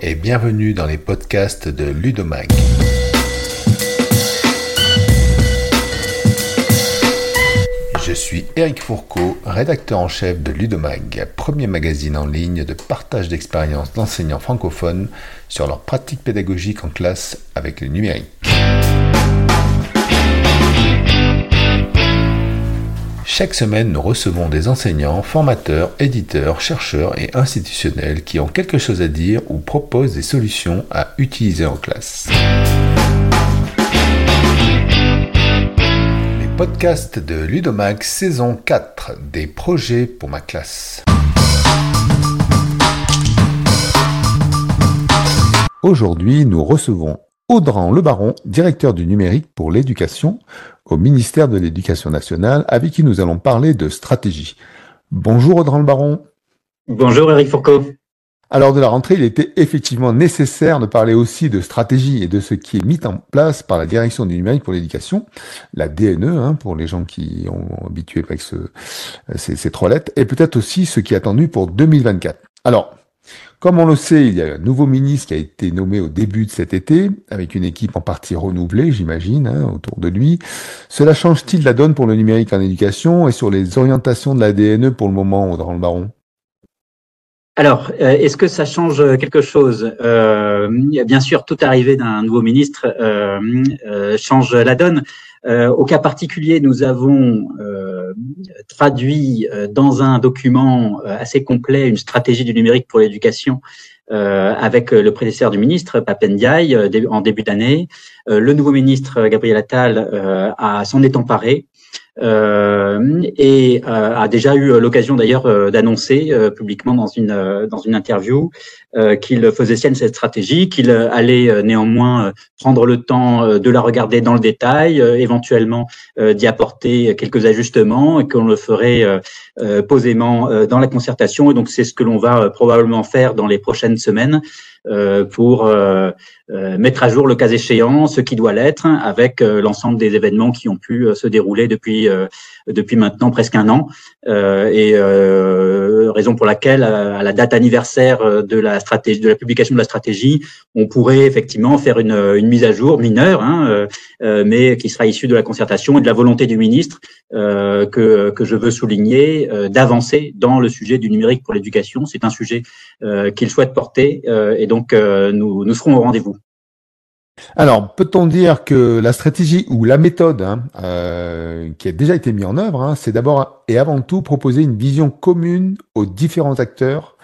Et bienvenue dans les podcasts de Ludomag. Je suis Eric Fourcault, rédacteur en chef de Ludomag, premier magazine en ligne de partage d'expériences d'enseignants francophones sur leurs pratiques pédagogiques en classe avec le numérique. Chaque semaine, nous recevons des enseignants, formateurs, éditeurs, chercheurs et institutionnels qui ont quelque chose à dire ou proposent des solutions à utiliser en classe. Les podcasts de Ludomax saison 4 des projets pour ma classe. Aujourd'hui, nous recevons Audran Le Baron, directeur du numérique pour l'éducation au ministère de l'Éducation nationale, avec qui nous allons parler de stratégie. Bonjour Audran Le Baron. Bonjour Eric Fourcault. Alors de la rentrée, il était effectivement nécessaire de parler aussi de stratégie et de ce qui est mis en place par la direction du numérique pour l'éducation, la DNE, hein, pour les gens qui ont habitué avec ce, ces, ces trois lettres, et peut-être aussi ce qui est attendu pour 2024. Alors, comme on le sait, il y a un nouveau ministre qui a été nommé au début de cet été, avec une équipe en partie renouvelée, j'imagine, hein, autour de lui. Cela change-t-il la donne pour le numérique en éducation et sur les orientations de la DNE pour le moment, dans le baron? Alors, euh, est-ce que ça change quelque chose? Euh, Bien sûr, toute arrivée d'un nouveau ministre euh, change la donne. Euh, au cas particulier, nous avons traduit dans un document assez complet une stratégie du numérique pour l'éducation avec le prédécesseur du ministre, Papendiaï, en début d'année. le nouveau ministre, Gabriel Attal, a s'en est emparé euh, et euh, a déjà eu l'occasion d'ailleurs euh, d'annoncer publiquement dans une dans une interview qu'il faisait sienne cette stratégie, qu'il allait néanmoins prendre le temps de la regarder dans le détail, éventuellement d'y apporter quelques ajustements et qu'on le ferait posément dans la concertation. Et donc c'est ce que l'on va probablement faire dans les prochaines semaines. Euh, pour euh, euh, mettre à jour le cas échéant ce qui doit l'être avec l'ensemble des événements qui ont pu se dérouler depuis depuis maintenant presque un an et raison pour laquelle à la date anniversaire de la stratégie de la publication de la stratégie on pourrait effectivement faire une, une mise à jour mineure hein, mais qui sera issue de la concertation et de la volonté du ministre que que je veux souligner d'avancer dans le sujet du numérique pour l'éducation c'est un sujet qu'il souhaite porter et donc euh, nous, nous serons au rendez-vous. Alors, peut-on dire que la stratégie ou la méthode hein, euh, qui a déjà été mise en œuvre, hein, c'est d'abord et avant tout proposer une vision commune aux différents acteurs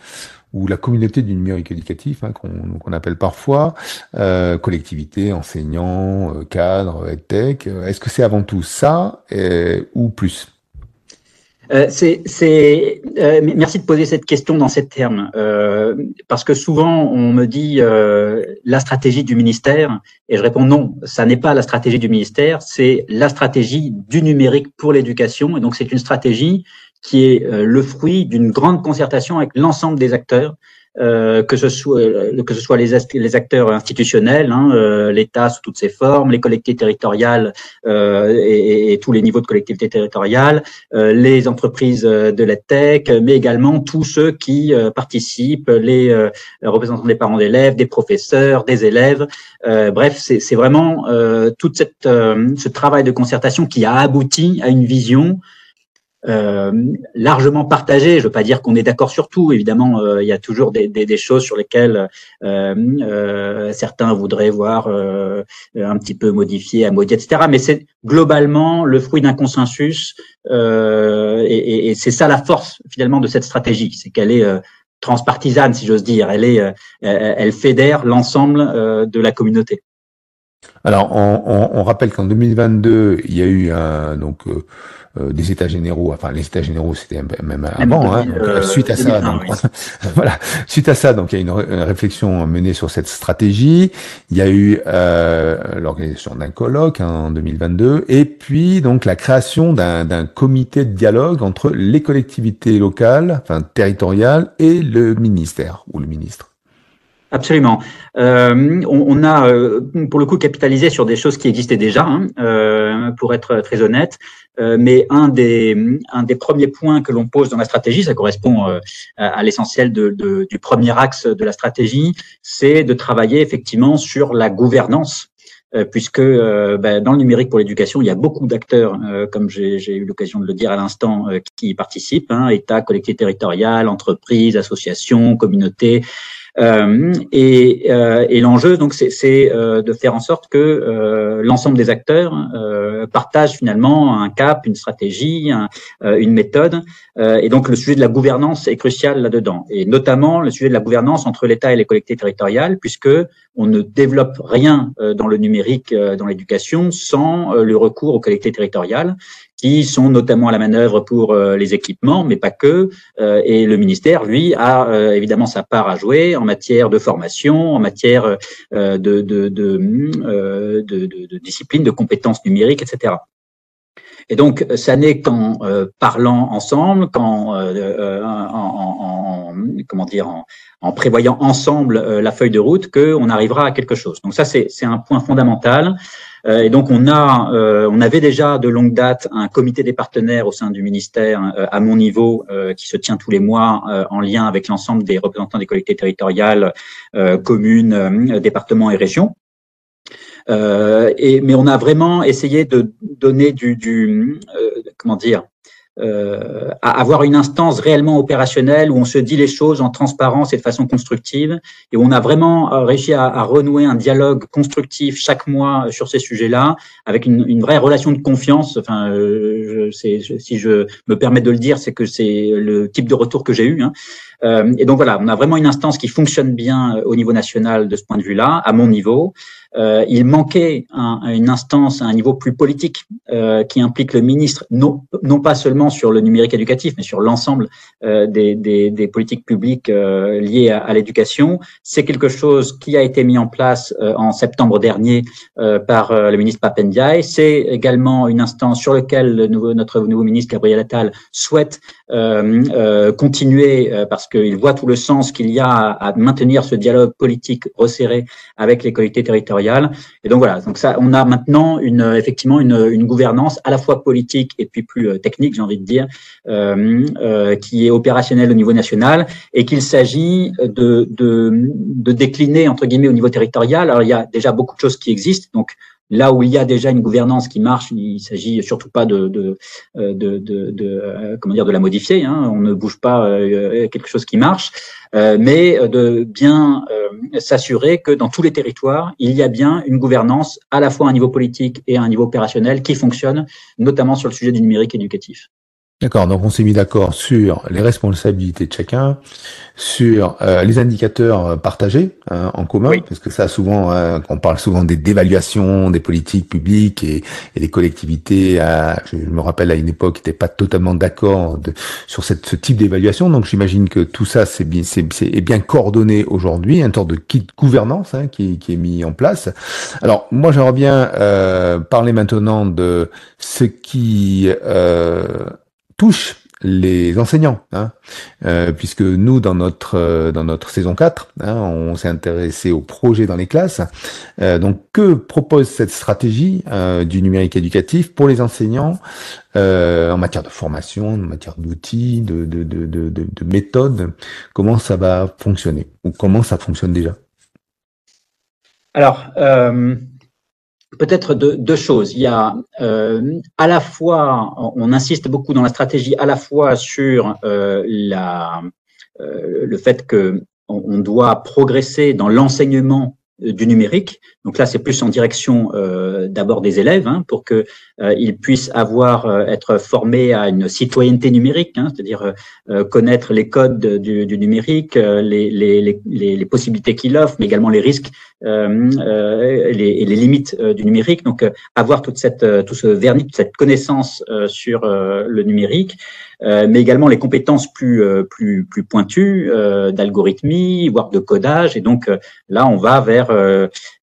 ou la communauté du numérique éducatif, hein, qu'on appelle parfois euh, collectivité, enseignants, euh, cadres, EdTech. Est-ce que c'est avant tout ça ou plus? Euh, euh, merci de poser cette question dans ces termes, euh, parce que souvent on me dit la stratégie du ministère, et je réponds non, ça n'est pas la stratégie du ministère, c'est la stratégie du numérique pour l'éducation, et donc c'est une stratégie qui est le fruit d'une grande concertation avec l'ensemble des acteurs euh, que ce soit euh, que ce soit les, acteurs institutionnels, hein, euh, l'État sous toutes ses formes, les collectivités territoriales et, et, tous les niveaux de collectivités territoriales, les entreprises de la tech, mais également tous ceux qui participent, les représentants des parents d'élèves, des professeurs, des élèves. bref, c'est vraiment toute cette ce travail de concertation qui a abouti à une vision euh, largement partagé. Je veux pas dire qu'on est d'accord sur tout. Évidemment, euh, il y a toujours des, des, des, choses sur lesquelles euh, euh certains voudraient voir un petit peu modifié, amodié, etc. Mais c'est globalement le fruit d'un consensus, et, et, et c'est ça la force finalement de cette stratégie, c'est qu'elle est transpartisane, si j'ose dire. Elle est, elle fédère l'ensemble de la communauté. Alors, on, on, on rappelle qu'en 2022, il y a eu un donc euh, des États généraux. Enfin, les États généraux, c'était même avant. Hein, euh, suite à ça, donc, voilà. Suite à ça, donc il y a une, réflexion menée sur cette stratégie. Il y a eu euh, l'organisation d'un colloque hein, en 2022, et puis donc la création d'un comité de dialogue entre les collectivités locales, enfin territoriales, et le ministère ou le ministre. Absolument. Euh, on, a, euh, pour le coup, capitalisé sur des choses qui existaient déjà, hein, euh, pour être très honnête. mais un des, un des premiers points que l'on pose dans la stratégie, ça correspond à, l'essentiel de, du premier axe de la stratégie, c'est de travailler effectivement sur la gouvernance puisque ben, dans le numérique pour l'éducation, il y a beaucoup d'acteurs, comme j'ai eu l'occasion de le dire à l'instant, qui y participent, hein, État, collectivités territoriales, entreprises, associations, communautés, euh, et, euh, et l'enjeu, donc, c'est euh, de faire en sorte que l'ensemble des acteurs partagent finalement un cap, une stratégie, une méthode. et donc, le sujet de la gouvernance est crucial là-dedans, et notamment le sujet de la gouvernance entre l'État et les collectivités territoriales, puisque on ne développe rien dans le numérique, dans l'éducation, sans le recours aux collectivités territoriales qui sont notamment à la manœuvre pour euh, les équipements, mais pas que. Euh, et le ministère, lui, a euh, évidemment sa part à jouer en matière de formation, en matière de, de, de, de, discipline, de compétences numériques, etc. Et donc, ça n'est qu'en parlant ensemble, qu'en en, comment dire, en, en prévoyant ensemble la feuille de route, qu'on arrivera à quelque chose. Donc ça, c'est un point fondamental. Euh, et donc on a, euh, on avait déjà de longue date un comité des partenaires au sein du ministère euh, à mon niveau qui se tient tous les mois en lien avec l'ensemble des représentants des collectivités territoriales, communes, départements et régions. et, mais on a vraiment essayé de donner du, du comment dire, euh, à avoir une instance réellement opérationnelle où on se dit les choses en transparence et de façon constructive et où on a vraiment euh, réussi à, renouer un dialogue constructif chaque mois sur ces sujets-là avec une, vraie relation de confiance. Enfin, euh, je, si je me permets de le dire, c'est que c'est le type de retour que j'ai eu. Hein. Euh, et donc voilà, on a vraiment une instance qui fonctionne bien au niveau national de ce point de vue-là, à mon niveau. Euh, il manquait un, une instance à un niveau plus politique euh, qui implique le ministre, non, non pas seulement sur le numérique éducatif, mais sur l'ensemble euh, des, des, des, politiques publiques euh, liées à, à l'éducation. C'est quelque chose qui a été mis en place euh, en septembre dernier par le ministre Papendiaï. C'est également une instance sur laquelle le nouveau, notre nouveau ministre Gabriel Attal souhaite continuer parce qu'il voit tout le sens qu'il y a à, à maintenir ce dialogue politique resserré avec les collectivités territoriales et donc voilà, donc ça, on a maintenant effectivement une, gouvernance à la fois politique et puis plus euh, technique, j'ai envie de dire, euh, euh, qui est opérationnelle au niveau national et qu'il s'agit de décliner entre guillemets au niveau territorial. Alors il y a déjà beaucoup de choses qui existent, donc Là où il y a déjà une gouvernance qui marche, il s'agit surtout pas de, de, de comment dire, de la modifier. Hein. On ne bouge pas quelque chose qui marche. Euh, mais euh, de bien euh, s'assurer que dans tous les territoires, il y a bien une gouvernance à la fois à un niveau politique et à un niveau opérationnel qui fonctionne, notamment sur le sujet du numérique éducatif. D'accord, donc on s'est mis d'accord sur les responsabilités de chacun, sur euh, les indicateurs euh, partagés hein, en commun, parce que ça souvent, hein, on parle souvent des dévaluations des politiques publiques et, et les collectivités, je me rappelle à une époque, n'étaient pas totalement d'accord sur cette, ce type d'évaluation, donc j'imagine que tout ça c'est bien, c'est, est bien coordonné aujourd'hui, un sorte de kit gouvernance hein, qui, qui, est mis en place. Alors moi j'aimerais bien euh, parler maintenant de ce qui euh, touche les enseignants, hein, euh, puisque nous, dans notre euh, dans notre saison 4, hein, on s'est intéressé au projet dans les classes. Euh, donc, que propose cette stratégie du numérique éducatif pour les enseignants en matière de formation, en matière d'outils, de, de, de, de, de méthodes? Comment ça va fonctionner? Ou comment ça fonctionne déjà? Alors, Peut-être deux, choses. Il y a euh, à la fois, on insiste beaucoup dans la stratégie, à la fois sur euh, euh, le fait que on doit progresser dans l'enseignement du numérique. Donc là, c'est plus en direction euh, d'abord des élèves hein, pour que euh, ils puissent avoir euh, être formés à une citoyenneté numérique, hein, c'est-à-dire connaître les codes du, du numérique, les, les, les, les possibilités qu'il offre, mais également les risques et les, les, limites du numérique. Donc, avoir toute cette, tout ce vernis, toute cette connaissance sur le numérique, mais également les compétences plus plus plus pointues d'algorithmie, voire de codage. Et donc là, on va vers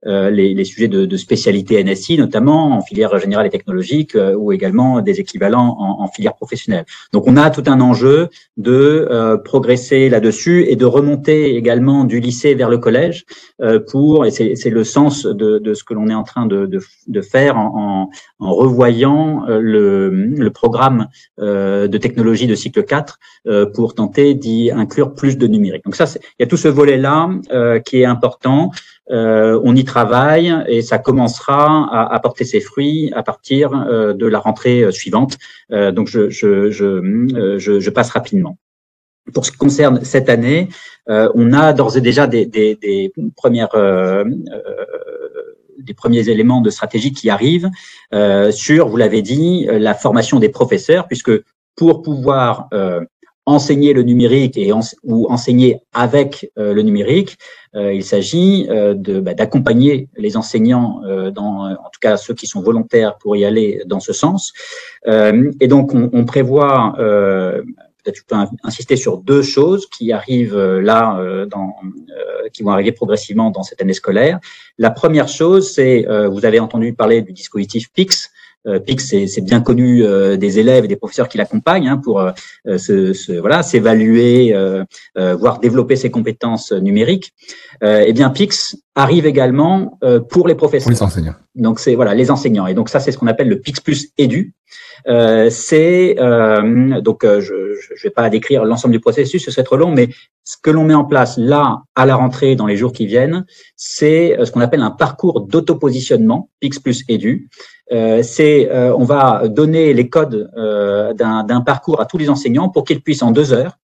les, les, sujets de, de, spécialité NSI, notamment en filière générale et technologique, ou également des équivalents en, en filière professionnelle. Donc, on a tout un enjeu de progresser là-dessus et de remonter également du lycée vers le collège pour, et c'est le sens de, de, ce que l'on est en train de, de, de faire en, en, revoyant le, le programme de technologie de cycle 4 pour tenter d'y inclure plus de numérique. Donc ça, il y a tout ce volet-là qui est important. Euh, on y travaille et ça commencera à, porter ses fruits à partir euh, de la rentrée suivante. Euh, donc je, je, je, je, passe rapidement. Pour ce qui concerne cette année, on a d'ores et déjà des, des, des premières des premiers éléments de stratégie qui arrivent sur, vous l'avez dit, la formation des professeurs, puisque pour pouvoir enseigner le numérique et ou enseigner avec euh, le numérique, euh, il s'agit euh, bah, d'accompagner les enseignants, dans, en tout cas ceux qui sont volontaires pour y aller dans ce sens. et donc on, on prévoit peut-être je peux insister sur deux choses qui arrivent là, dans, qui vont arriver progressivement dans cette année scolaire. La première chose, c'est, vous avez entendu parler du dispositif PIX, euh, PIX, c'est bien connu euh, des élèves et des professeurs qui l'accompagnent hein, pour euh, se, voilà s'évaluer, voire développer ses compétences numériques. eh bien, PIX arrive également pour les professeurs. Pour les enseignants. Donc c'est voilà les enseignants et donc ça c'est ce qu'on appelle le PIX plus Edu. Euh, c'est donc je ne vais pas décrire l'ensemble du processus, ce serait trop long, mais ce que l'on met en place là à la rentrée dans les jours qui viennent, c'est ce qu'on appelle un parcours d'autopositionnement PIX plus Edu. Euh, c'est euh, on va donner les codes euh, d'un parcours à tous les enseignants pour qu'ils puissent en deux heures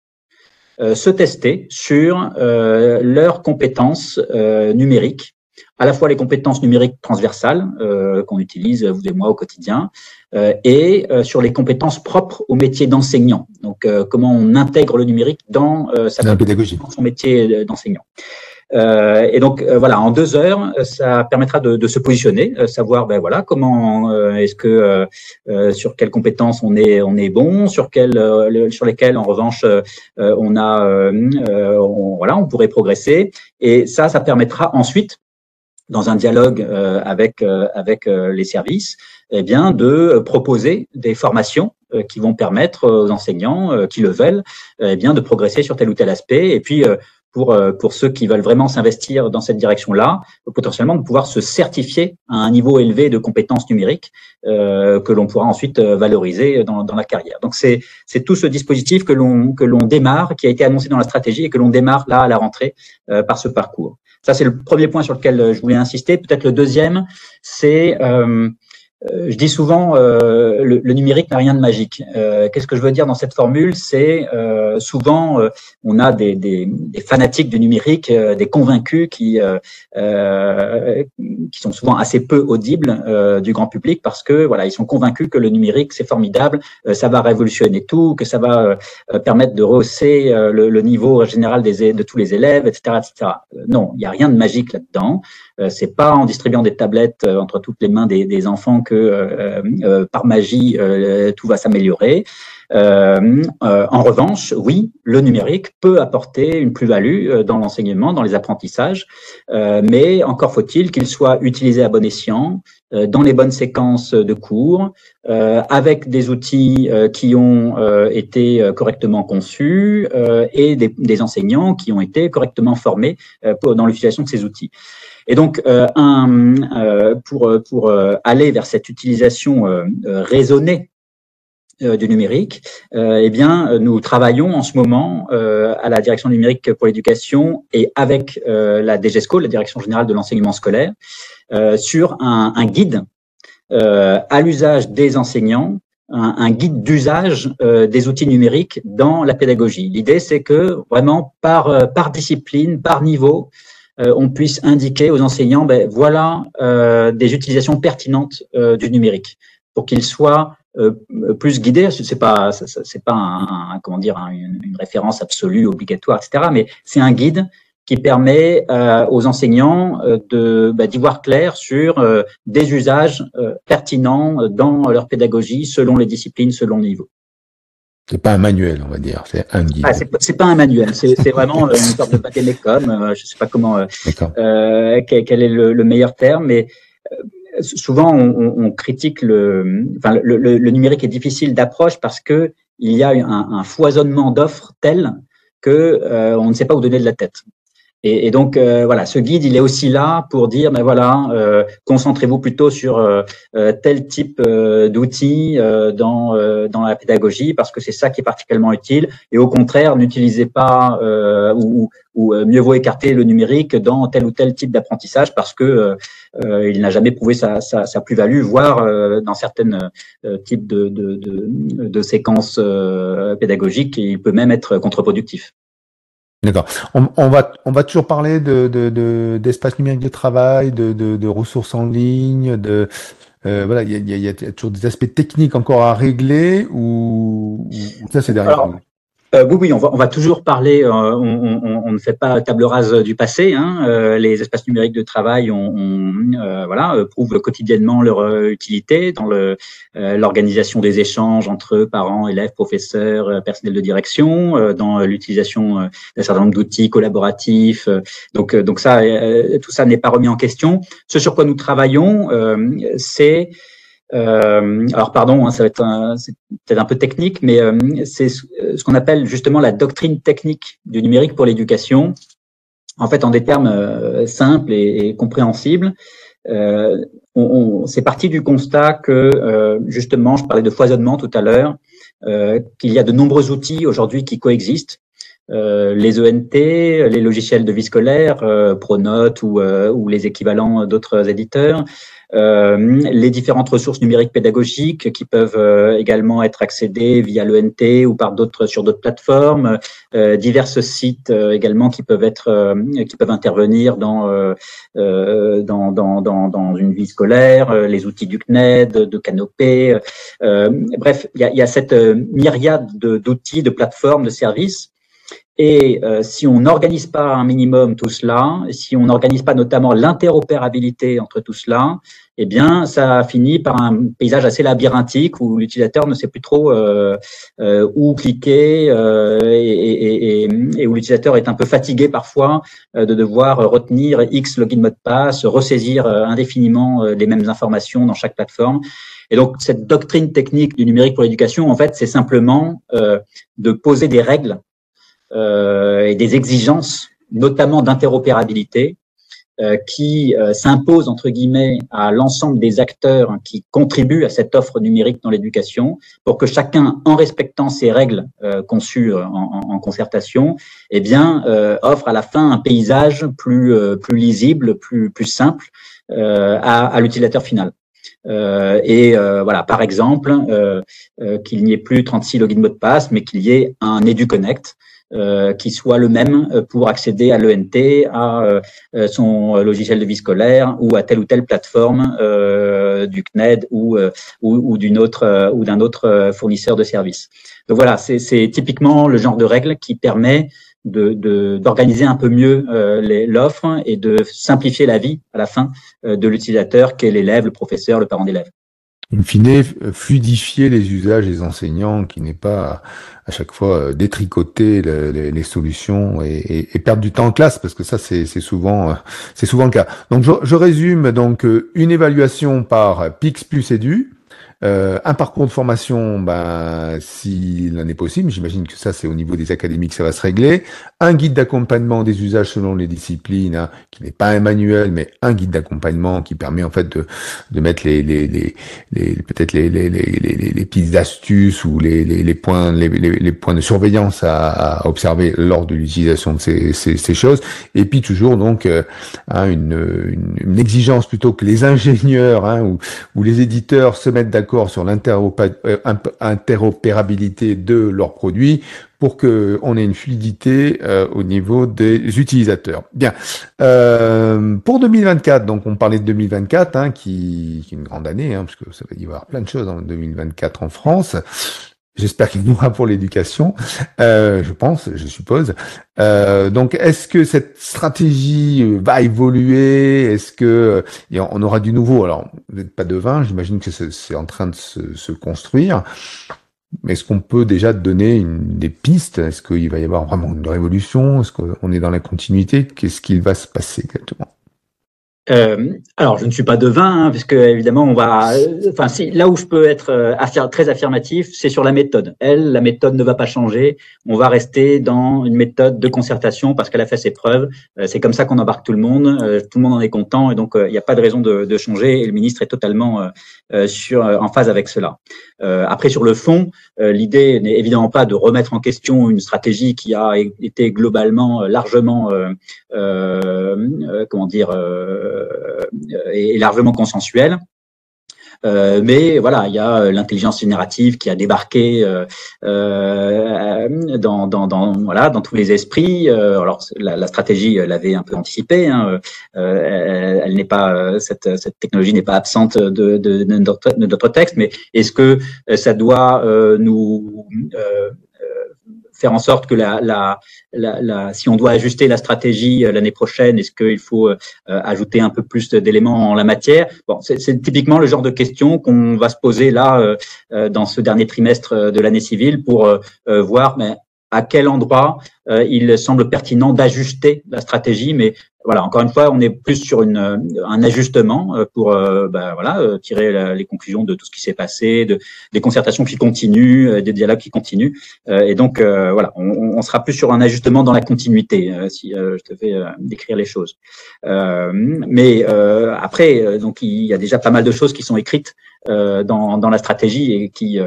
se tester sur leurs compétences numériques, à la fois les compétences numériques transversales qu'on utilise vous et moi au quotidien, et sur les compétences propres au métier d'enseignant. Donc comment on intègre le numérique dans sa pédagogie, son métier d'enseignant. Euh, et donc euh, voilà, en deux heures, ça permettra de, de se positionner, euh, savoir ben voilà comment est-ce que sur quelles compétences on est on est bon, sur quelles sur lesquelles en revanche on a on, voilà on pourrait progresser. Et ça, ça permettra ensuite dans un dialogue avec avec les services, eh bien de proposer des formations qui vont permettre aux enseignants qui le veulent, eh bien de progresser sur tel ou tel aspect. Et puis pour, euh, pour ceux qui veulent vraiment s'investir dans cette direction-là, potentiellement de pouvoir se certifier à un niveau élevé de compétences numériques euh, que l'on pourra ensuite euh, valoriser dans, dans la carrière. Donc c'est tout ce dispositif que l'on que l'on démarre, qui a été annoncé dans la stratégie et que l'on démarre là à la rentrée euh, par ce parcours. Ça c'est le premier point sur lequel je voulais insister. Peut-être le deuxième, c'est euh, euh, je dis souvent, euh, le, le, numérique n'a rien de magique. Euh, Qu'est-ce que je veux dire dans cette formule? C'est euh, souvent, euh, on a des, des, des, fanatiques du numérique, euh, des convaincus qui, qui sont souvent assez peu audibles du grand public parce que voilà, ils sont convaincus que le numérique c'est formidable, ça va révolutionner tout, que ça va permettre de rehausser le, le, niveau général des, de tous les élèves, etc., etc. Non, il n'y a rien de magique là-dedans. C'est pas en distribuant des tablettes entre toutes les mains des, des enfants que euh, euh, par magie euh, tout va s'améliorer. en revanche, oui, le numérique peut apporter une plus-value dans l'enseignement, dans les apprentissages, mais encore faut-il qu'il soit utilisé à bon escient, dans les bonnes séquences de cours, avec des outils qui ont été correctement conçus et des, des, enseignants qui ont été correctement formés dans l'utilisation de ces outils. Et donc, euh, un, euh, pour, pour euh, aller vers cette utilisation raisonnée du numérique, eh bien, nous travaillons en ce moment à la direction numérique pour l'éducation et avec la DGESCO, la Direction générale de l'enseignement scolaire, sur un, un guide à l'usage des enseignants un, guide d'usage euh, des outils numériques dans la pédagogie. L'idée, c'est que vraiment par, par discipline, par niveau, euh, on puisse indiquer aux enseignants, ben, voilà euh, des utilisations pertinentes euh, du numérique, pour qu'ils soient plus guidés. C'est pas, c'est pas un, comment dire, une, référence absolue, obligatoire, etc. Mais c'est un guide qui permet aux enseignants de bah, d'y voir clair sur des usages pertinents dans leur pédagogie selon les disciplines, selon le niveau. C'est pas un manuel, on va dire, c'est un guide. Ah, c'est pas un manuel, c'est vraiment une sorte de patémécom. Euh, je sais pas comment, euh, euh quel, est le, meilleur terme, mais euh, souvent on, on, critique le, enfin le, le, numérique est difficile d'approche parce que il y a un, un foisonnement d'offres tel que on ne sait pas où donner de la tête. Et, et, donc euh, voilà, ce guide, il est aussi là pour dire, ben voilà, euh, concentrez-vous plutôt sur euh, tel type d'outils dans dans la pédagogie parce que c'est ça qui est particulièrement utile. Et au contraire, n'utilisez pas ou, ou mieux vaut écarter le numérique dans tel ou tel type d'apprentissage parce que il n'a jamais prouvé sa, sa, sa plus-value, voire dans certains types de, de, de, de séquences pédagogiques, il peut même être contre-productif. D'accord. On, on, va on va toujours parler de d'espace de, numérique de travail, de, de, ressources en ligne, de euh, voilà, il y a, y, y a, toujours des aspects techniques encore à régler ou, ou ça c'est derrière. Euh, oui, oui, on va, on va toujours parler. Euh, on, on, on, ne fait pas table rase du passé. Hein, euh, les espaces numériques de travail, on, euh, voilà, prouvent quotidiennement leur utilité dans l'organisation des échanges entre parents, élèves, professeurs, personnel de direction, dans l'utilisation d'un certain nombre d'outils collaboratifs. donc, donc ça, tout ça n'est pas remis en question. Ce sur quoi nous travaillons, c'est euh, alors pardon, hein, ça va être peut-être un peu technique, mais euh, c'est ce, qu'on appelle justement la doctrine technique du numérique pour l'éducation. En fait, en des termes euh, simples et, compréhensibles, on, c'est parti du constat que justement, je parlais de foisonnement tout à l'heure, qu'il y a de nombreux outils aujourd'hui qui coexistent. les ENT, les logiciels de vie scolaire, Pronote ou, ou les équivalents d'autres éditeurs, euh, les différentes ressources numériques pédagogiques qui peuvent euh, également être accédées via l'ENT ou par d'autres sur d'autres plateformes, euh, divers sites également qui peuvent être qui peuvent intervenir dans, dans, dans, dans, dans une vie scolaire, les outils du CNED, de Canopé. bref, il y a, y a cette myriade d'outils, de plateformes, de services et euh, si on n'organise pas un minimum tout cela, si on n'organise pas notamment l'interopérabilité entre tout cela, eh bien, ça finit par un paysage assez labyrinthique où l'utilisateur ne sait plus trop euh, euh, où cliquer et, et, où l'utilisateur est un peu fatigué parfois de devoir retenir X login mot de passe, ressaisir indéfiniment les mêmes informations dans chaque plateforme. Et donc, cette doctrine technique du numérique pour l'éducation, en fait, c'est simplement de poser des règles euh, et des exigences, notamment d'interopérabilité, euh, qui euh, s'imposent entre guillemets à l'ensemble des acteurs qui contribuent à cette offre numérique dans l'éducation, pour que chacun, en respectant ces règles conçues en, en, concertation, eh bien, offre à la fin un paysage plus plus lisible, plus plus simple à, à l'utilisateur final. Euh, et euh, voilà, par exemple, euh, qu'il n'y ait plus 36 login mot de passe, mais qu'il y ait un EduConnect euh, qui soit le même euh, pour accéder à l'ENT, à euh, son logiciel de vie scolaire ou à telle ou telle plateforme du CNED ou, ou, d'un autre fournisseur de services. Donc voilà, c'est typiquement le genre de règle qui permet d'organiser un peu mieux l'offre et de simplifier la vie à la fin de l'utilisateur qu'est l'élève, le professeur, le parent d'élève in fine, fluidifier les usages des enseignants, qui n'est pas à chaque fois euh, détricoter les, solutions et, perdre du temps en classe, parce que ça c'est souvent euh, c'est souvent le cas. Donc je, je résume donc euh, une évaluation par Pix plus Edu, euh, un parcours de formation, ben, s'il en est possible, j'imagine que ça c'est au niveau des académies que ça va se régler. Un guide d'accompagnement des usages selon les disciplines, hein, qui n'est pas un manuel, mais un guide d'accompagnement qui permet en fait de, de mettre les, les, les, les peut-être les, les, les, les, petites astuces ou les, les, les points les, les, points de surveillance à, à observer lors de l'utilisation de ces, ces, ces, choses. Et puis toujours donc euh, hein, une, une, une, exigence plutôt que les ingénieurs hein, ou, ou les éditeurs se mettent d'accord sur l'interopérabilité de leurs produits pour que on ait une fluidité euh, au niveau des utilisateurs. Bien. Euh, pour 2024, donc on parlait de 2024, hein, qui, est une grande année, hein, ça va y avoir plein de choses en 2024 en France. J'espère qu'il y aura pour l'éducation, euh, je pense, je suppose. Euh, donc, est-ce que cette stratégie va évoluer? Est-ce que on aura du nouveau? Alors, vous n'êtes pas devin, j'imagine que c'est en train de se, se construire. Mais est-ce qu'on peut déjà donner une, des pistes? Est-ce qu'il va y avoir vraiment une révolution? Est-ce qu'on est dans la continuité? Qu'est-ce qu'il va se passer exactement? Euh, alors, je ne suis pas devin, hein, puisque évidemment, on va. Enfin, si, là où je peux être euh, très affirmatif, c'est sur la méthode. Elle, la méthode ne va pas changer. On va rester dans une méthode de concertation parce qu'elle a fait ses preuves. Euh, c'est comme ça qu'on embarque tout le monde. Euh, tout le monde en est content et donc il n'y a pas de raison de, de, changer. Et le ministre est totalement sur en phase avec cela. après, sur le fond, l'idée n'est évidemment pas de remettre en question une stratégie qui a été globalement largement, comment dire est largement consensuel. Euh, mais voilà, il y a euh, l'intelligence générative qui a débarqué euh, euh, dans, dans, dans, voilà, dans tous les esprits. alors la, la stratégie l'avait un peu anticipé. Hein, elle, elle n'est pas cette, cette technologie n'est pas absente de, de, de, notre, de notre texte, mais est-ce que ça doit nous faire en sorte que la, la, la, si on doit ajuster la stratégie euh, l'année prochaine, est-ce qu'il faut euh, ajouter un peu plus d'éléments en la matière? Bon, c'est typiquement le genre de questions qu'on va se poser là euh, dans ce dernier trimestre de l'année civile pour voir mais à quel endroit il semble pertinent d'ajuster la stratégie, mais voilà, encore une fois, on est plus sur une, un ajustement euh, pour euh, bah, voilà, euh, tirer les conclusions de tout ce qui s'est passé, de, des concertations qui continuent, des dialogues qui continuent. et donc, voilà, on, on, sera plus sur un ajustement dans la continuité, si je devais décrire les choses. mais après, donc, il y a déjà pas mal de choses qui sont écrites dans, dans la stratégie et qui,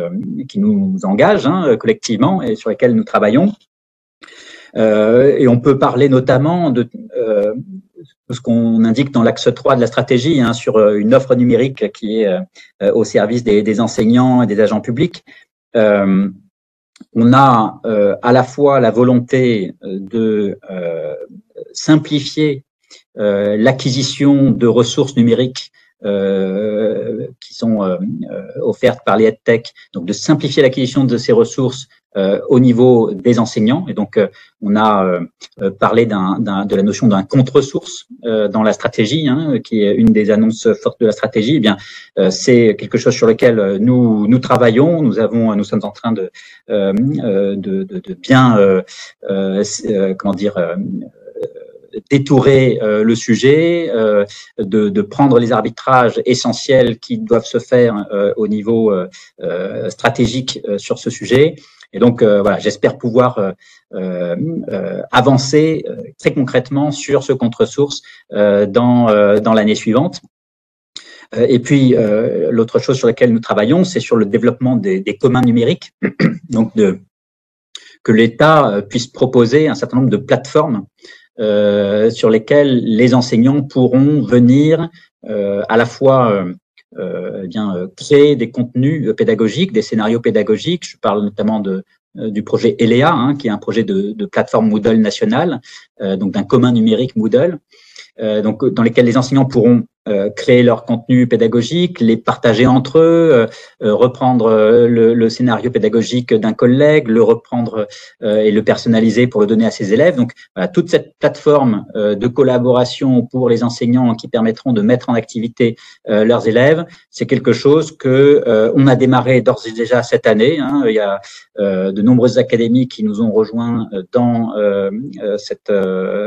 qui nous engagent hein, collectivement et sur lesquelles nous travaillons. Euh, et on peut parler notamment de euh, ce qu'on indique dans l'axe 3 de la stratégie hein, sur euh, une offre numérique qui est au service des, des, enseignants et des agents publics. on a à la fois la volonté de simplifier l'acquisition de ressources numériques euh, qui sont euh, offertes par les EdTech, donc de simplifier l'acquisition de ces ressources euh, au niveau des enseignants. Et donc, euh, on a euh, parlé d'un, de la notion d'un contre-source dans la stratégie, hein, qui est une des annonces fortes de la stratégie. Eh bien, c'est quelque chose sur lequel nous nous travaillons. Nous avons, nous sommes en train de de, de, de, bien, comment dire détourer le sujet, de, de, prendre les arbitrages essentiels qui doivent se faire au niveau stratégique sur ce sujet, et donc, euh, voilà, j'espère pouvoir euh, euh, avancer très concrètement sur ce contre-source dans, dans l'année suivante. Et puis, l'autre chose sur laquelle nous travaillons, c'est sur le développement des, des communs numériques, donc de, que l'État puisse proposer un certain nombre de plateformes euh, sur lesquelles les enseignants pourront venir euh, à la fois euh, eh bien, euh, créer des contenus euh, pédagogiques, des scénarios pédagogiques. Je parle notamment de, du projet ELEA, hein, qui est un projet de, de plateforme Moodle nationale, donc d'un commun numérique Moodle, donc dans lesquels les enseignants pourront euh, créer leur contenu pédagogique, les partager entre eux, euh, euh, reprendre le, le, scénario pédagogique d'un collègue, le reprendre et le personnaliser pour le donner à ses élèves. Donc, toute cette plateforme de collaboration pour les enseignants qui permettront de mettre en activité leurs élèves, c'est quelque chose que on a démarré d'ores et déjà cette année. Hein. Il y a de nombreuses académies qui nous ont rejoints dans cette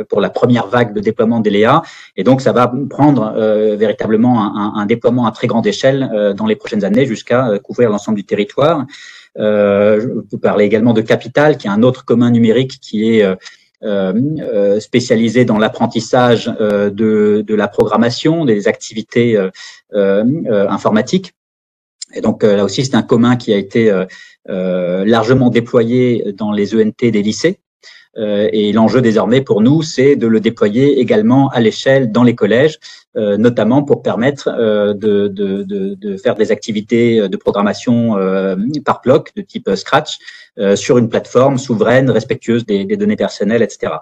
pour la première vague de déploiement d'ELEA, et donc ça va prendre euh, véritablement un, un, déploiement à très grande échelle euh, dans les prochaines années jusqu'à euh, couvrir l'ensemble du territoire. je peux parler également de Capital, qui est un autre commun numérique qui est spécialisé dans l'apprentissage de, de, la programmation, des activités informatiques. Et donc là aussi, c'est un commun qui a été largement déployé dans les ENT des lycées. Et l'enjeu désormais pour nous, c'est de le déployer également à l'échelle dans les collèges notamment pour permettre de, de, de, de, faire des activités de programmation par bloc de type Scratch sur une plateforme souveraine, respectueuse des, des, données personnelles, etc.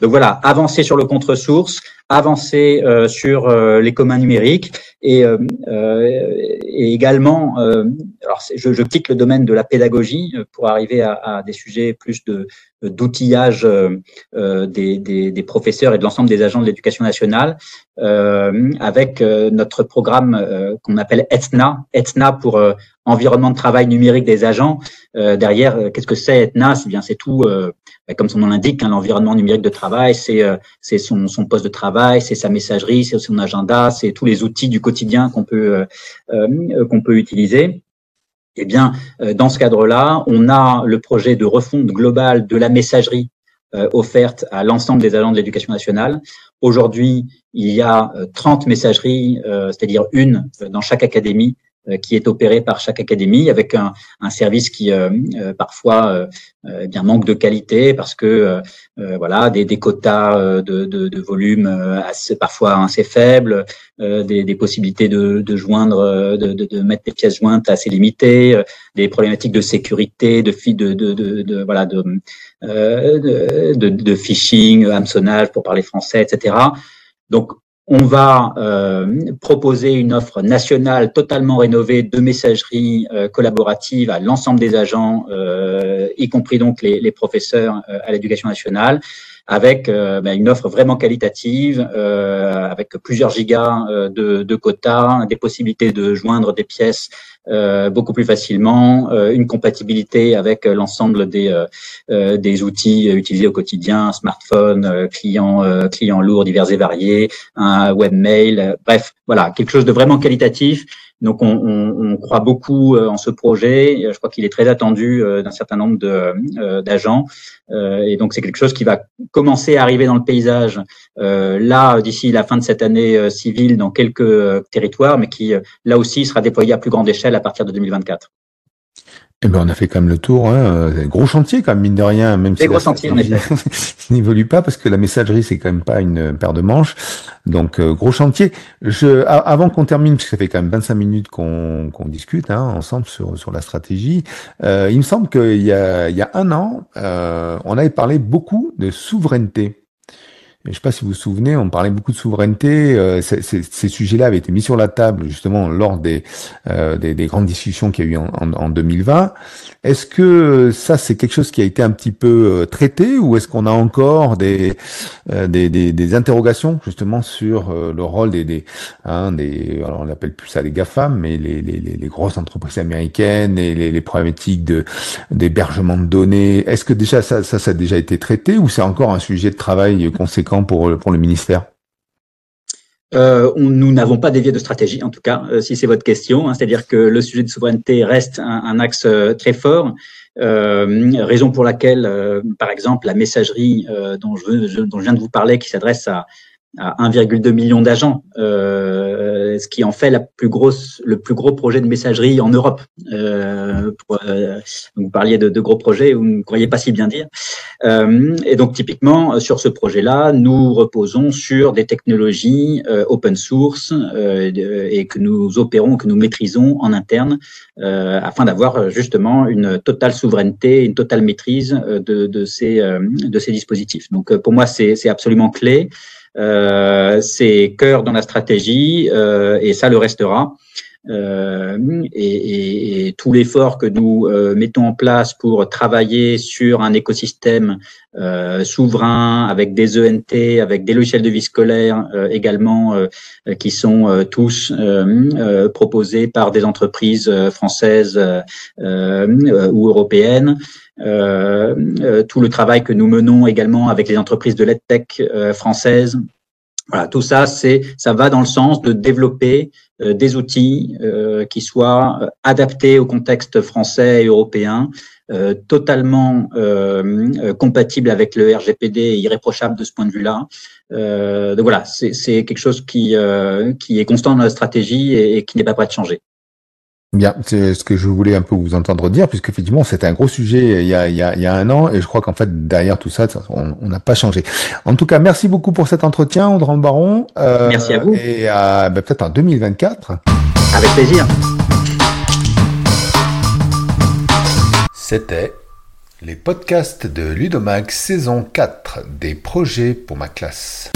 Donc voilà, avancer sur le contre-source, avancer sur les communs numériques et, et également, alors je, je quitte le domaine de la pédagogie pour arriver à, à des sujets plus de d'outillage euh, euh, des, des, des, professeurs et de l'ensemble des agents de l'éducation nationale euh, avec notre programme qu'on appelle ETNA, ETNA pour environnement de travail numérique des agents. derrière, qu'est-ce que c'est ETNA? C'est bien, c'est tout, comme son nom l'indique, hein, l'environnement numérique de travail, c'est c'est son, son poste de travail, c'est sa messagerie, c'est son agenda, c'est tous les outils du quotidien qu'on peut qu'on peut utiliser. Eh bien, euh, dans ce cadre-là, on a le projet de refonte globale de la messagerie euh, offerte à l'ensemble des agents de l'éducation nationale. Aujourd'hui, il y a 30 euh, messageries, c'est-à-dire une dans chaque académie, qui est opérée par chaque académie, avec un, un service qui parfois eh bien manque de qualité parce que voilà des, des quotas de, de, de, volume assez, parfois assez faibles, des, des, possibilités de, de joindre, de, de, mettre des pièces jointes assez limitées, des problématiques de sécurité, de de, de, de, voilà de, de, de, phishing, hameçonnage pour parler français, etc. Donc on va euh, proposer une offre nationale totalement rénovée de messagerie euh, collaborative à l'ensemble des agents, euh, y compris donc les, les professeurs à l'éducation nationale, avec ben, une offre vraiment qualitative, avec plusieurs gigas de, de, quotas, des possibilités de joindre des pièces euh, beaucoup plus facilement, euh, une compatibilité avec euh, l'ensemble des, des outils utilisés au quotidien, smartphone, clients clients lourds divers et variés, un webmail, bref, voilà, quelque chose de vraiment qualitatif donc, on, croit beaucoup en ce projet. Je crois qu'il est très attendu d'un certain nombre d'agents. et donc, c'est quelque chose qui va commencer à arriver dans le paysage là d'ici la fin de cette année civile dans quelques territoires, mais qui là aussi sera déployé à plus grande échelle à partir de 2024. Eh ben, on a fait quand même le tour. Hein. Gros chantier, quand même, mine de rien, même si gros chantier, n'évolue pas parce que la messagerie, c'est quand même pas une paire de manches. Donc, euh, gros chantier. Je, avant qu'on termine, parce que ça fait quand même 25 minutes qu'on discute hein, ensemble sur, sur la stratégie, euh, il me semble qu'il y a, il y a un an, euh, on avait parlé beaucoup de souveraineté. Je ne sais pas si vous vous souvenez, on parlait beaucoup de souveraineté. Euh, ces sujets-là avaient été mis sur la table justement lors des, euh, des, des, grandes discussions qu'il y a eu en, en, en 2020. Est-ce que ça, c'est quelque chose qui a été un petit peu euh, traité ou est-ce qu'on a encore des, euh, des, des, des, interrogations justement sur le rôle des, des, hein, des alors on appelle plus ça les GAFAM, mais les, les, les grosses entreprises américaines et les, les problématiques de d'hébergement de données? Est-ce que déjà ça, ça, ça a déjà été traité ou c'est encore un sujet de travail conséquent pour, le ministère? Euh, nous n'avons pas dévié de stratégie, en tout cas, euh, si c'est votre question. Hein, C'est-à-dire que le sujet de souveraineté reste un, axe euh, très fort. raison pour laquelle, par exemple, la messagerie dont, je, viens de vous parler, qui s'adresse à, à 1,2 million d'agents, ce qui en fait le plus gros projet de messagerie en Europe. Euh, euh, vous parliez de, gros projets, vous ne croyez pas si bien dire. Euh, et donc typiquement sur ce projet-là, nous reposons sur des technologies open source et que nous opérons, que nous maîtrisons en interne, afin d'avoir justement une totale souveraineté, une totale maîtrise de ces dispositifs. Donc pour moi, c'est absolument clé. Euh, c'est cœur dans la stratégie euh, et ça le restera. Euh, et, tout l'effort que nous euh, mettons en place pour travailler sur un écosystème euh, souverain avec des ENT, avec des logiciels de vie scolaire également qui sont tous proposés par des entreprises françaises ou européennes. Tout le travail que nous menons également avec les entreprises de l'EdTech françaises. Voilà, tout ça, c'est, ça va dans le sens de développer euh, des outils qui soient adaptés au contexte français et européen, totalement compatibles avec le RGPD et irréprochables de ce point de vue-là. donc voilà, c'est, quelque chose qui, qui est constant dans la stratégie et, et qui n'est pas prêt de changer. Bien, c'est ce que je voulais un peu vous entendre dire, puisque effectivement c'était un gros sujet il y a, il y a, il y a un an, et je crois qu'en fait derrière tout ça, on n'a pas changé. En tout cas, merci beaucoup pour cet entretien, Audran Baron. Euh, merci à vous. Et à ben, peut-être en 2024. Avec plaisir. C'était les podcasts de Ludomax saison 4 des projets pour ma classe.